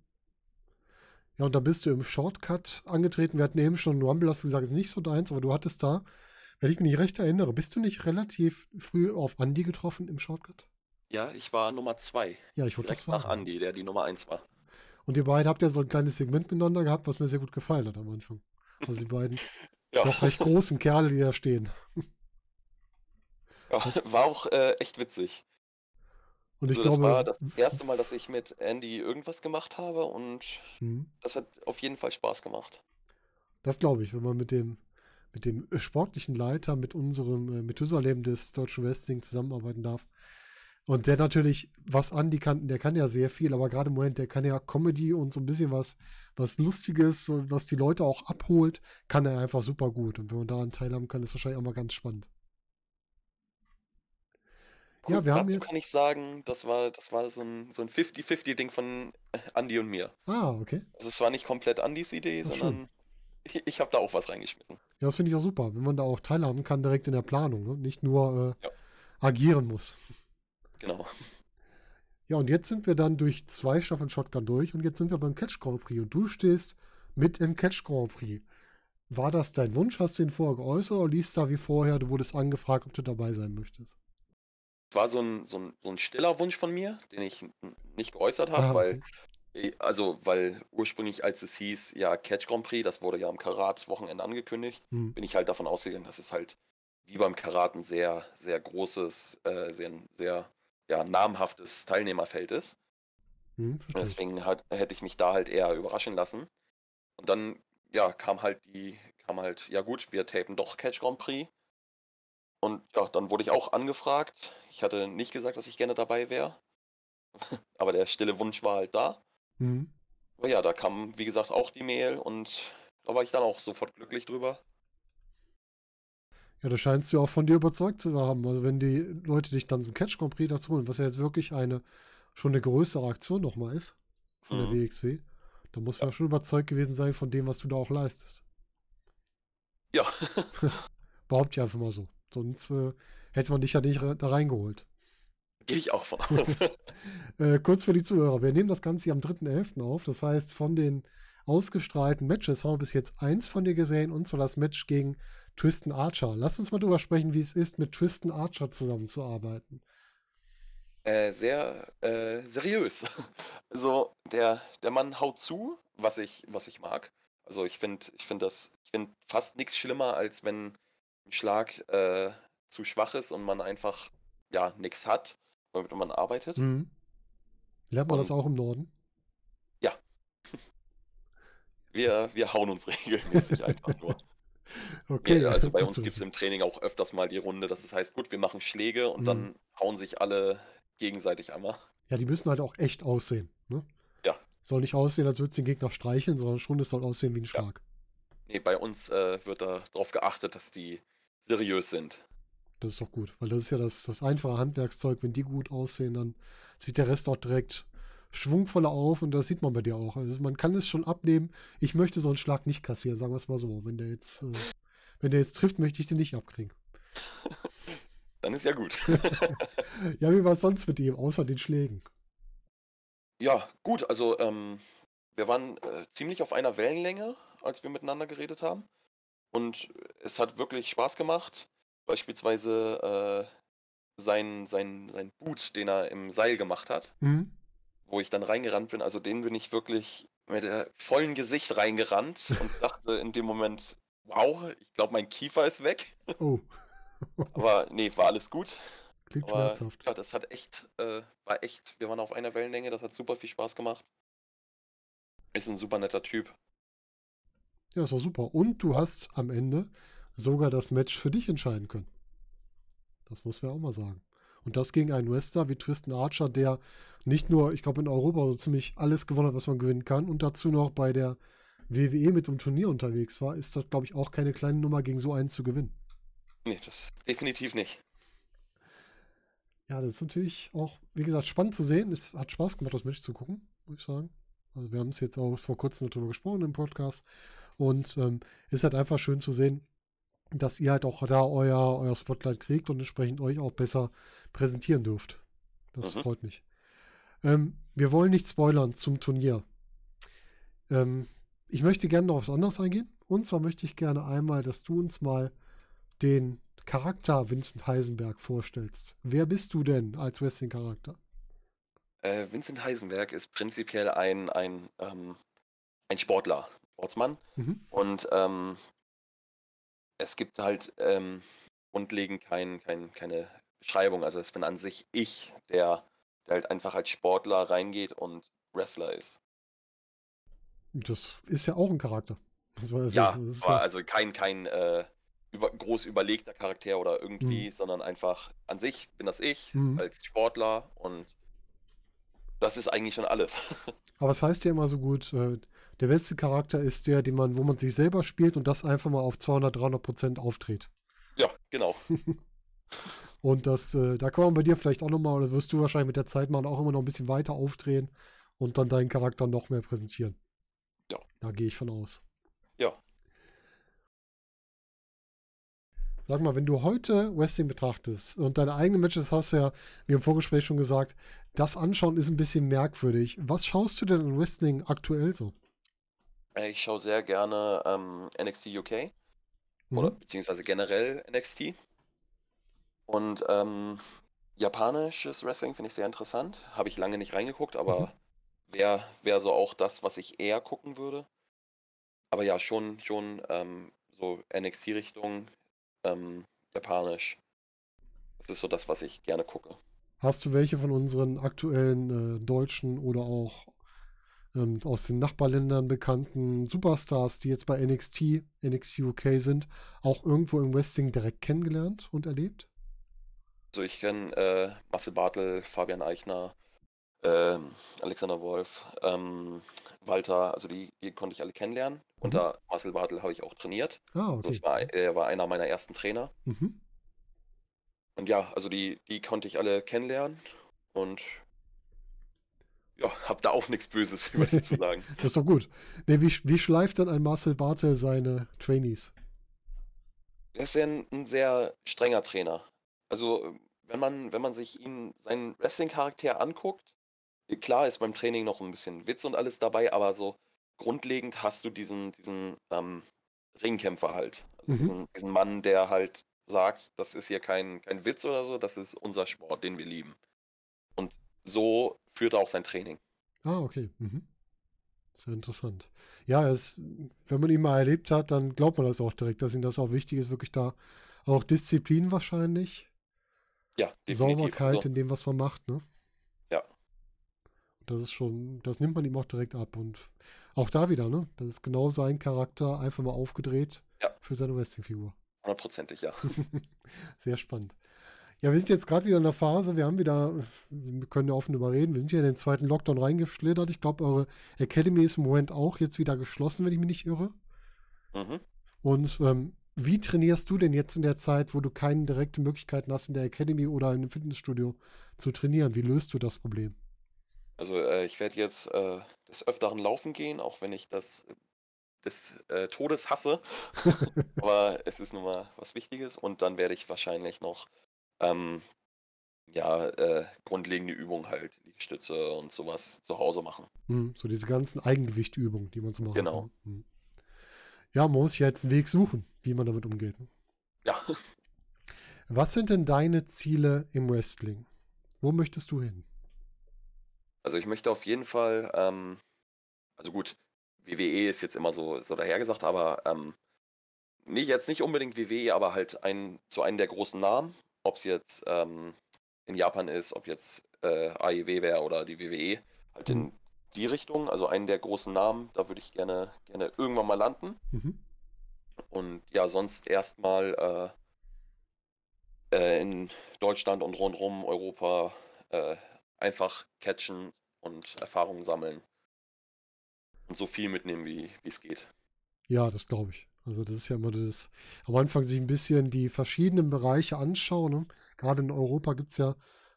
Ja, und da bist du im Shortcut angetreten. Wir hatten eben schon Rumble, hast gesagt, ist nicht so deins, aber du hattest da, wenn ich mich recht erinnere, bist du nicht relativ früh auf Andy getroffen im Shortcut? Ja, ich war Nummer zwei. Ja, ich Direkt nach Andy, der die Nummer eins war. Und ihr beiden habt ja so ein kleines Segment miteinander gehabt, was mir sehr gut gefallen hat am Anfang. Also die beiden [laughs] ja. doch recht großen Kerle, die da stehen. Ja, war auch äh, echt witzig. Und ich also, glaube, das war das erste Mal, dass ich mit Andy irgendwas gemacht habe und hm. das hat auf jeden Fall Spaß gemacht. Das glaube ich, wenn man mit dem, mit dem sportlichen Leiter, mit unserem äh, Methusalem des Deutschen Wrestling zusammenarbeiten darf, und der natürlich, was Andy kann, der kann ja sehr viel, aber gerade im Moment, der kann ja Comedy und so ein bisschen was, was Lustiges, was die Leute auch abholt, kann er einfach super gut. Und wenn man daran teilhaben kann, ist wahrscheinlich auch mal ganz spannend. Cool, ja, wir haben jetzt. kann ich sagen, das war, das war so ein, so ein 50-50-Ding von Andy und mir. Ah, okay. Also es war nicht komplett Andys Idee, Ach, sondern schön. Ich, ich habe da auch was reingeschmissen. Ja, das finde ich auch super, wenn man da auch teilhaben kann, direkt in der Planung, ne? nicht nur äh, ja. agieren muss. Genau. Ja, und jetzt sind wir dann durch zwei Staffeln Shotgun durch und jetzt sind wir beim Catch Grand Prix und du stehst mit im Catch Grand Prix. War das dein Wunsch? Hast du ihn vorher geäußert oder liest da wie vorher, du wurdest angefragt, ob du dabei sein möchtest? War so ein, so ein, so ein stiller Wunsch von mir, den ich nicht geäußert habe, ah, okay. weil, also, weil ursprünglich, als es hieß, ja, Catch Grand Prix, das wurde ja am Karat-Wochenende angekündigt, hm. bin ich halt davon ausgegangen, dass es halt wie beim Karat ein sehr, sehr großes, äh, sehr, sehr ja, namhaftes Teilnehmerfeld ist. Hm, Deswegen hat, hätte ich mich da halt eher überraschen lassen. Und dann, ja, kam halt die, kam halt, ja gut, wir tapen doch Catch Grand Prix. Und ja, dann wurde ich auch angefragt. Ich hatte nicht gesagt, dass ich gerne dabei wäre. [laughs] Aber der stille Wunsch war halt da. Mhm. Aber ja, da kam, wie gesagt, auch die Mail und da war ich dann auch sofort glücklich drüber. Ja, da scheinst du auch von dir überzeugt zu haben. Also wenn die Leute dich dann zum Catch Grand Prix dazu holen, was ja jetzt wirklich eine schon eine größere Aktion nochmal ist von mhm. der WXW, dann muss man ja. schon überzeugt gewesen sein von dem, was du da auch leistest. Ja. [laughs] Behaupte ich einfach mal so. Sonst äh, hätte man dich ja nicht da reingeholt. Gehe ich auch von [laughs] aus. äh, kurz für die Zuhörer. Wir nehmen das Ganze hier am 3.11. auf. Das heißt, von den ausgestrahlten Matches haben wir bis jetzt eins von dir gesehen, und zwar das Match gegen Tristan Archer. Lass uns mal drüber sprechen, wie es ist, mit Tristan Archer zusammenzuarbeiten. Äh, sehr äh, seriös. [laughs] Also der, der Mann haut zu, was ich, was ich mag. Also ich finde ich find das, ich finde fast nichts schlimmer, als wenn ein Schlag äh, zu schwach ist und man einfach ja nichts hat, womit man arbeitet. Mhm. Lernt man und, das auch im Norden? Ja. Wir, wir hauen uns regelmäßig [laughs] einfach nur. Okay. Ja, also [laughs] bei uns gibt es im Training auch öfters mal die Runde, dass es heißt, gut, wir machen Schläge und mhm. dann hauen sich alle gegenseitig einmal. Ja, die müssen halt auch echt aussehen. Ne? Ja. Soll nicht aussehen, als würde es den Gegner streicheln, sondern schon, es soll aussehen wie ein Schlag. Ja. Nee, bei uns äh, wird da darauf geachtet, dass die seriös sind. Das ist doch gut, weil das ist ja das, das einfache Handwerkszeug. Wenn die gut aussehen, dann sieht der Rest auch direkt schwungvoller auf und das sieht man bei dir auch. Also man kann es schon abnehmen. Ich möchte so einen Schlag nicht kassieren, sagen wir es mal so. Wenn der jetzt, äh, wenn der jetzt trifft, möchte ich den nicht abkriegen. [laughs] Dann ist ja gut. [laughs] ja, wie war es sonst mit ihm, außer den Schlägen? Ja, gut, also ähm, wir waren äh, ziemlich auf einer Wellenlänge, als wir miteinander geredet haben. Und es hat wirklich Spaß gemacht. Beispielsweise äh, sein, sein, sein Boot, den er im Seil gemacht hat. Mhm wo ich dann reingerannt bin, also den bin ich wirklich mit der vollen Gesicht reingerannt und dachte in dem Moment, wow, ich glaube, mein Kiefer ist weg. Oh. [laughs] Aber nee, war alles gut. Klingt Aber, schmerzhaft. Ja, das hat echt, äh, war echt, wir waren auf einer Wellenlänge, das hat super viel Spaß gemacht. Ist ein super netter Typ. Ja, ist doch super. Und du hast am Ende sogar das Match für dich entscheiden können. Das muss man auch mal sagen. Und das gegen einen Wrestler wie Tristan Archer, der nicht nur, ich glaube, in Europa so ziemlich alles gewonnen hat, was man gewinnen kann und dazu noch bei der WWE mit dem Turnier unterwegs war, ist das, glaube ich, auch keine kleine Nummer, gegen so einen zu gewinnen. Nee, das definitiv nicht. Ja, das ist natürlich auch, wie gesagt, spannend zu sehen. Es hat Spaß gemacht, das Match zu gucken, muss ich sagen. Also wir haben es jetzt auch vor kurzem darüber gesprochen im Podcast. Und ähm, ist halt einfach schön zu sehen, dass ihr halt auch da euer, euer Spotlight kriegt und entsprechend euch auch besser präsentieren dürft. Das mhm. freut mich. Ähm, wir wollen nicht spoilern zum Turnier. Ähm, ich möchte gerne noch was anderes eingehen. Und zwar möchte ich gerne einmal, dass du uns mal den Charakter Vincent Heisenberg vorstellst. Wer bist du denn als Wrestling-Charakter? Äh, Vincent Heisenberg ist prinzipiell ein, ein, ähm, ein Sportler, Sportsmann. Mhm. Und ähm, es gibt halt ähm, grundlegend kein, kein, keine Beschreibung. Also es bin an sich ich, der, der halt einfach als Sportler reingeht und Wrestler ist. Das ist ja auch ein Charakter. War, ja, das war ja... also kein, kein äh, über, groß überlegter Charakter oder irgendwie, mhm. sondern einfach an sich bin das ich mhm. als Sportler und das ist eigentlich schon alles. [laughs] Aber es heißt ja immer so gut, äh, der beste Charakter ist der, den man, wo man sich selber spielt und das einfach mal auf 200, 300 Prozent aufdreht. Ja, genau. [laughs] und das, äh, da kann man bei dir vielleicht auch nochmal, oder wirst du wahrscheinlich mit der Zeit mal auch immer noch ein bisschen weiter aufdrehen und dann deinen Charakter noch mehr präsentieren. Ja. Da gehe ich von aus. Ja. Sag mal, wenn du heute Wrestling betrachtest und deine eigenen Matches hast ja, wie im Vorgespräch schon gesagt, das Anschauen ist ein bisschen merkwürdig. Was schaust du denn in Wrestling aktuell so? Äh, ich schaue sehr gerne ähm, NXT UK oder mhm. beziehungsweise generell NXT. Und ähm, japanisches Wrestling finde ich sehr interessant. Habe ich lange nicht reingeguckt, aber mhm. wäre wär so auch das, was ich eher gucken würde. Aber ja, schon, schon ähm, so NXT-Richtung ähm, japanisch. Das ist so das, was ich gerne gucke. Hast du welche von unseren aktuellen äh, deutschen oder auch ähm, aus den Nachbarländern bekannten Superstars, die jetzt bei NXT, NXT UK sind, auch irgendwo im Wrestling direkt kennengelernt und erlebt? Also ich kenne äh, Marcel Bartel, Fabian Eichner, ähm, Alexander Wolf, ähm, Walter, also die, die konnte ich alle kennenlernen. Mhm. Unter Marcel Bartel habe ich auch trainiert. Ah, Also okay. es war, er war einer meiner ersten Trainer. Mhm. Und ja, also die, die konnte ich alle kennenlernen und ja, habe da auch nichts Böses [laughs] über die zu sagen. Das [laughs] ist doch gut. Nee, wie, wie schleift dann ein Marcel Bartel seine Trainees? Er ist ja ein, ein sehr strenger Trainer. Also wenn man, wenn man sich ihn, seinen Wrestling-Charakter anguckt, klar ist beim Training noch ein bisschen Witz und alles dabei, aber so grundlegend hast du diesen, diesen ähm, Ringkämpfer halt. Also Mhm. diesen, diesen Mann, der halt sagt, das ist hier kein, kein Witz oder so, das ist unser Sport, den wir lieben. So führt er auch sein Training. Ah, okay. Mhm. Sehr interessant. Ja, es, wenn man ihn mal erlebt hat, dann glaubt man das auch direkt, dass ihm das auch wichtig ist, wirklich da auch Disziplin wahrscheinlich, Ja, definitiv. Sauberkeit Also, in dem, was man macht, ne? ja, Das ist schon, das nimmt man ihm auch direkt ab. Und auch da wieder, ne? Das ist genau sein Charakter, einfach mal aufgedreht ja, für seine Wrestling-Figur. hundertprozentig, ja. [laughs] Sehr spannend. Ja, wir sind jetzt gerade wieder in der Phase, wir haben wieder, wir können ja offen überreden, wir sind ja in den zweiten Lockdown reingeschlittert. Ich glaube, eure Academy ist im Moment auch jetzt wieder geschlossen, wenn ich mich nicht irre. Mhm. Und ähm, wie trainierst du denn jetzt in der Zeit, wo du keine direkten Möglichkeiten hast, in der Academy oder in einem Fitnessstudio zu trainieren? Wie löst du das Problem? Also äh, ich werde jetzt äh, des Öfteren laufen gehen, auch wenn ich das des äh, Todes hasse. [laughs] Aber es ist nun mal was Wichtiges und dann werde ich wahrscheinlich noch ähm, ja, äh, grundlegende Übungen halt, Liegestütze und sowas zu Hause machen. Hm, so diese ganzen Eigengewichtübungen, die man so machen Genau. kann. Hm. Ja, man muss ja jetzt einen Weg suchen, wie man damit umgeht. ne? Ja, Was sind denn deine Ziele im Wrestling? Wo möchtest du hin? also ich möchte auf jeden Fall, ähm, also gut, WWE ist jetzt immer so, so dahergesagt, aber ähm, nicht jetzt nicht unbedingt WWE, aber halt ein, zu einem der großen Namen, ob es jetzt ähm, in Japan ist, ob jetzt äh, AEW wäre oder die WWE, halt Mhm. in die Richtung, also einen der großen Namen, da würde ich gerne, gerne irgendwann mal landen. Mhm. Und ja, sonst erstmal äh, äh, in Deutschland und rundherum Europa äh, einfach catchen und Erfahrungen sammeln. Und so viel mitnehmen, wie es geht. Ja, das glaube ich. Also das ist ja immer das, am Anfang sich ein bisschen die verschiedenen Bereiche anschauen. Ne? Gerade in Europa gibt es ja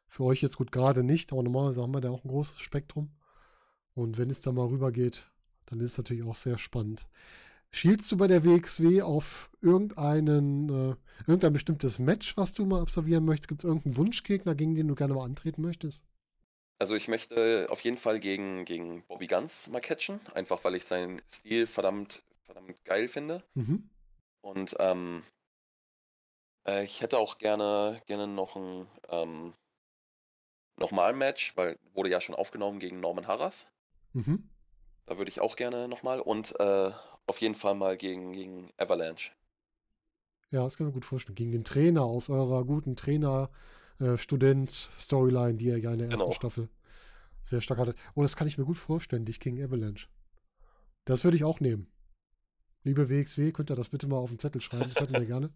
für euch jetzt gut gerade nicht, aber normalerweise haben wir da auch ein großes Spektrum. Und wenn es da mal rübergeht, dann ist es natürlich auch sehr spannend. Schielst du bei der WXW auf irgendeinen, äh, irgendein bestimmtes Match, was du mal absolvieren möchtest? Gibt es irgendeinen Wunschgegner, gegen den du gerne mal antreten möchtest? Also ich möchte auf jeden Fall gegen, gegen Bobby Guns mal catchen, einfach weil ich seinen Stil verdammt, verdammt geil finde. Mhm. Und ähm, äh, ich hätte auch gerne, gerne noch ein ähm, nochmal ein Match, weil wurde ja schon aufgenommen gegen Norman Harras. Mhm. Da würde ich auch gerne nochmal. Und äh, auf jeden Fall mal gegen, gegen Avalanche. Ja, das kann ich mir gut vorstellen. Gegen den Trainer aus eurer guten Trainer-Student-Storyline, die er ja in der ersten Genau. Staffel sehr stark hatte. Oh, das kann ich mir gut vorstellen, dich gegen Avalanche. Das würde ich auch nehmen. Liebe WXW, könnt ihr das bitte mal auf den Zettel schreiben? Das hätten wir gerne.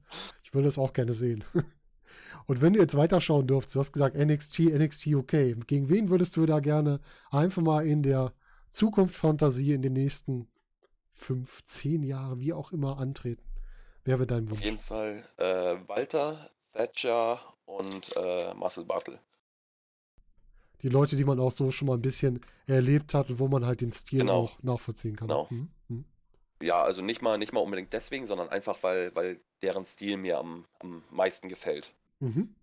Ich würde das auch gerne sehen. [laughs] Und wenn du jetzt weiterschauen dürft, du hast gesagt NXT, NXT UK. Gegen wen würdest du da gerne einfach mal in der Zukunftsfantasie in den nächsten fünf, zehn Jahren, wie auch immer, antreten? Wer wäre dein Auf Wunsch? jeden Fall äh, Walter, Thatcher und äh, Marcel Bartel. Die Leute, die man auch so schon mal ein bisschen erlebt hat und wo man halt den Stil Genau. auch nachvollziehen kann. Genau. Mhm. Mhm. Ja, also nicht mal, nicht mal unbedingt deswegen, sondern einfach, weil, weil deren Stil mir am, am meisten gefällt. Mhm.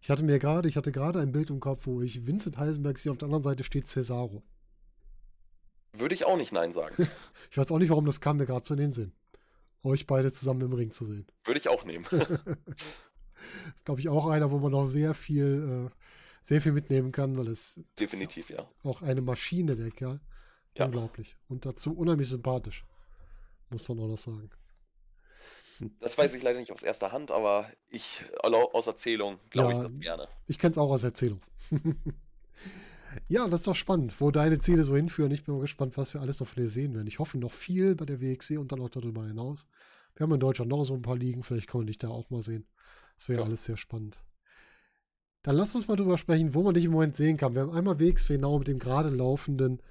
Ich hatte mir gerade, ich hatte gerade ein Bild im Kopf, wo ich Vincent Heisenberg sehe, auf der anderen Seite steht Cesaro. Würde ich auch nicht Nein sagen. [laughs] Ich weiß auch nicht, warum das kam mir gerade so in den Sinn. Euch beide zusammen im Ring zu sehen. Würde ich auch nehmen. Das [laughs] ist, glaube ich, auch einer, wo man noch sehr viel, äh, sehr viel mitnehmen kann, weil es ist Definitiv, ja. auch eine Maschine, der Kerl. Ja. Unglaublich. Und dazu unheimlich sympathisch. Muss man auch noch sagen. Das weiß ich leider nicht aus erster Hand, aber ich au- aus Erzählung glaube Ja. ich das gerne. Ich kenne es auch aus Erzählung. [laughs] ja, das ist doch spannend, wo deine Ziele so hinführen. Ich bin mal gespannt, was wir alles noch von dir sehen werden. Ich hoffe noch viel bei der WXC und dann auch darüber hinaus. Wir haben in Deutschland noch so ein paar Ligen, vielleicht kann man dich da auch mal sehen. Das wäre Ja. alles sehr spannend. Dann lass uns mal drüber sprechen, wo man dich im Moment sehen kann. Wir haben einmal WXW genau mit dem gerade laufenden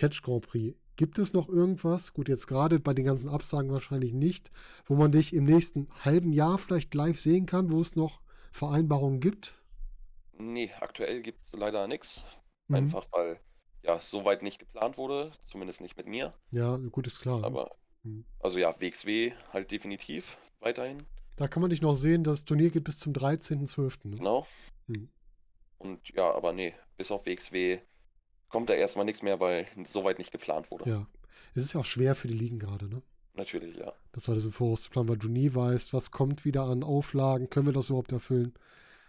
Catch Grand Prix. Gibt es noch irgendwas? Gut, jetzt gerade bei den ganzen Absagen wahrscheinlich nicht, wo man dich im nächsten halben Jahr vielleicht live sehen kann, wo es noch Vereinbarungen gibt? Nee, aktuell gibt es leider nichts. Mhm. Einfach weil ja soweit nicht geplant wurde, zumindest nicht mit mir. Ja, gut, ist klar. Aber Mhm. also ja, WXW halt definitiv weiterhin. Da kann man dich noch sehen, das Turnier geht bis zum 13.12. Ne? Genau. Mhm. Und ja, aber nee, bis auf WXW kommt da erstmal nichts mehr, weil soweit nicht geplant wurde. Ja. Es ist ja auch schwer für die Ligen gerade, ne? Natürlich, ja. Das war das im Voraus zu planen, weil du nie weißt, was kommt wieder an Auflagen, können wir das überhaupt erfüllen?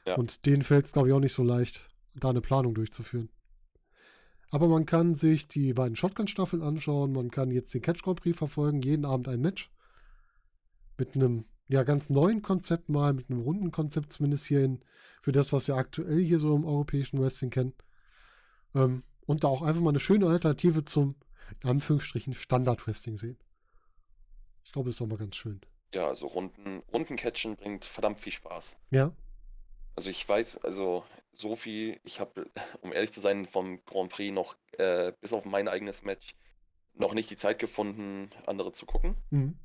Ja. Und denen fällt es, glaube ich, auch nicht so leicht, da eine Planung durchzuführen. Aber man kann sich die beiden Shotgun-Staffeln anschauen, man kann jetzt den Catch Grand Prix verfolgen, jeden Abend ein Match. Mit einem ja, ganz neuen Konzept mal, mit einem runden Konzept zumindest hier in, für das, was wir aktuell hier so im europäischen Wrestling kennen. Ähm, und da auch einfach mal eine schöne Alternative zum, in Anführungsstrichen, Standard-Wrestling sehen. Ich glaube, das ist auch mal ganz schön. Ja, also Runden, Rundencatchen bringt verdammt viel Spaß. Ja, Also ich weiß, also so viel, ich habe, [laughs] um ehrlich zu sein, vom Grand Prix noch, äh, bis auf mein eigenes Match, noch nicht die Zeit gefunden, andere zu gucken. mhm.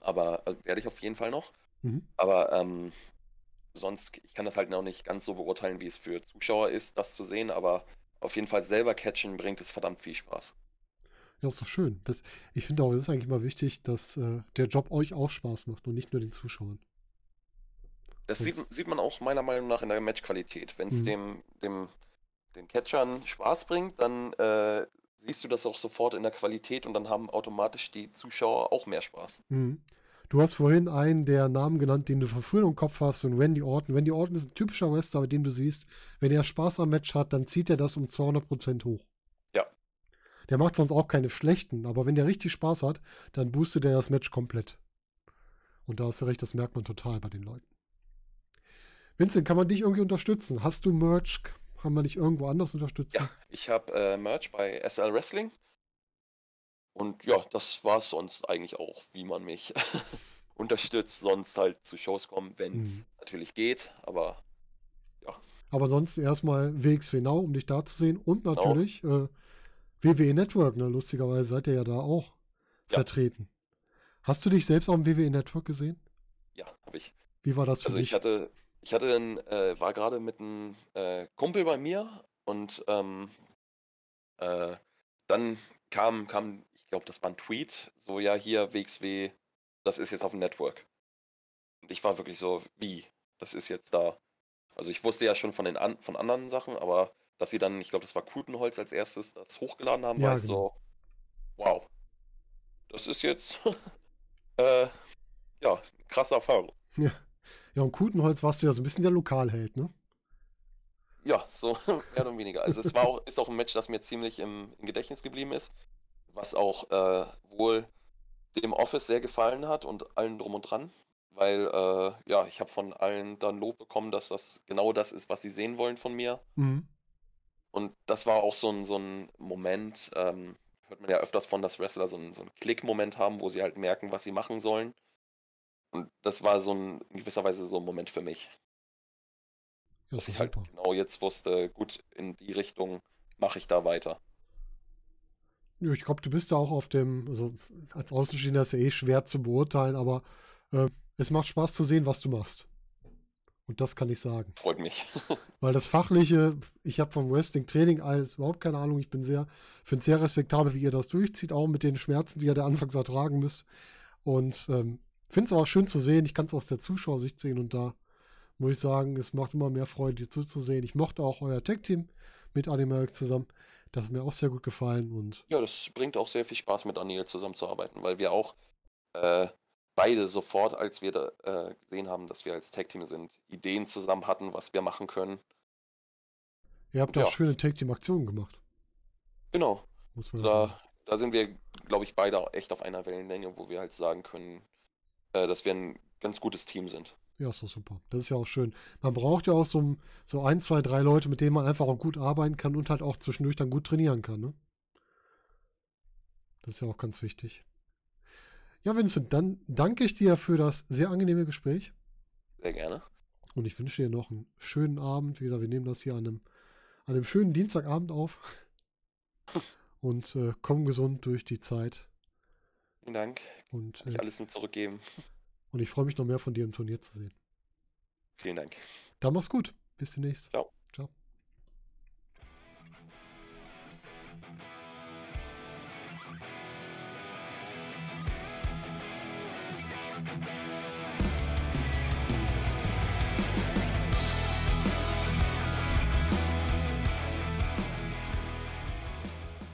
Aber äh, werde ich auf jeden Fall noch. Mhm. Aber ähm, sonst, ich kann das halt noch nicht ganz so beurteilen, wie es für Zuschauer ist, das zu sehen. Aber auf jeden Fall selber catchen bringt es verdammt viel Spaß. ja, ist doch schön. Das, ich finde auch, es ist eigentlich mal wichtig, dass äh, der Job euch auch Spaß macht und nicht nur den Zuschauern. Das sieht, sieht man auch meiner Meinung nach in der Matchqualität. Wenn es Mhm. dem, dem, den Catchern Spaß bringt, dann äh, siehst du das auch sofort in der Qualität und dann haben automatisch die Zuschauer auch mehr Spaß. Mhm. Du hast vorhin einen der Namen genannt, den du von früher im Kopf hast, und Randy Orton. Randy Orton ist ein typischer Wrestler, bei dem du siehst, wenn er Spaß am Match hat, dann zieht er das um 200% hoch. Ja. Der macht sonst auch keine schlechten, aber wenn der richtig Spaß hat, dann boostet er das Match komplett. Und da hast du recht, das merkt man total bei den Leuten. Vincent, kann man dich irgendwie unterstützen? Hast du Merch? Kann man dich irgendwo anders unterstützen? Ja, ich habe äh, Merch bei SL Wrestling. Und ja, das war es sonst eigentlich auch, wie man mich [laughs] unterstützt, sonst halt zu Shows kommen, wenn es Mhm. natürlich geht. Aber Aber ansonsten erstmal WXW Now, um dich da zu sehen. Und Genau. natürlich äh, WWE Network, ne? Lustigerweise seid ihr ja da auch Ja. vertreten. Hast du dich selbst auch im WWE Network gesehen? ja, habe ich. Wie war das für Also dich? ich hatte, ich hatte einen, äh, war gerade mit einem äh, Kumpel bei mir und ähm, äh, dann kam, kam, ich glaube, das war ein Tweet, so ja hier WXW, das ist jetzt auf dem Network. Und ich war wirklich so, wie? Das ist jetzt da. Also ich wusste ja schon von den an, von anderen Sachen, aber dass sie dann, ich glaube, das war Kutenholz als erstes, das hochgeladen haben, Ja, war ich genau. so, wow. Das ist jetzt [laughs] äh, ja, krasse Erfahrung. Ja. ja, und Kutenholz warst du ja so ein bisschen der Lokalheld, ne? Ja, so [laughs] mehr oder weniger. Also es war auch, ist auch ein Match, das mir ziemlich im, im Gedächtnis geblieben ist, was auch äh, wohl dem Office sehr gefallen hat und allen drum und dran, weil äh, ja, ich habe von allen dann Lob bekommen, dass das genau das ist, was sie sehen wollen von mir. Mhm. Und das war auch so ein, so ein Moment, ähm, hört man ja öfters von, dass Wrestler so einen, so einen Klick-Moment haben, wo sie halt merken, was sie machen sollen. Und das war so ein, in gewisser Weise so ein Moment für mich. Ja, dass ich halt genau jetzt wusste, gut, in die Richtung mache ich da weiter. Ich glaube, du bist da auch auf dem, also als Außenstehender ist ja eh schwer zu beurteilen, aber äh, es macht Spaß zu sehen, was du machst. Und das kann ich sagen. Freut mich. [laughs] Weil das Fachliche, ich habe vom Wrestling-Training alles überhaupt keine Ahnung. Ich bin sehr, finde es sehr respektabel, wie ihr das durchzieht, auch mit den Schmerzen, die ihr da anfangs ertragen müsst. Und ähm, finde es aber schön zu sehen. Ich kann es aus der Zuschauersicht sehen und da muss ich sagen, es macht immer mehr Freude, dir zuzusehen. Ich mochte auch euer Tag-Team mit Animal zusammen. Das ist mir auch sehr gut gefallen und ja, das bringt auch sehr viel Spaß, mit Daniel zusammenzuarbeiten, weil wir auch äh, beide sofort, als wir da, äh, gesehen haben, dass wir als Tag-Team sind, Ideen zusammen hatten, was wir machen können. ihr habt Ja. auch schöne Tag-Team-Aktionen gemacht, Genau. muss man sagen. Da, da sind wir, glaube ich, beide echt auf einer Wellenlänge, wo wir halt sagen können, äh, dass wir ein ganz gutes Team sind. Ja, ist doch super. Das ist ja auch schön. Man braucht ja auch so, so ein, zwei, drei Leute, mit denen man einfach auch gut arbeiten kann und halt auch zwischendurch dann gut trainieren kann. Ne? Das ist ja auch ganz wichtig. Ja, Vincent, dann danke ich dir für das sehr angenehme Gespräch. Sehr gerne. Und ich wünsche dir noch einen schönen Abend. Wie gesagt, wir nehmen das hier an einem, an einem schönen Dienstagabend auf. [laughs] Und äh, komm gesund durch die Zeit. Vielen Dank. Und, Kann ich äh, alles nur zurückgeben. Und ich freue mich noch mehr von dir im Turnier zu sehen. Vielen Dank. Dann mach's gut. Bis demnächst. Ciao.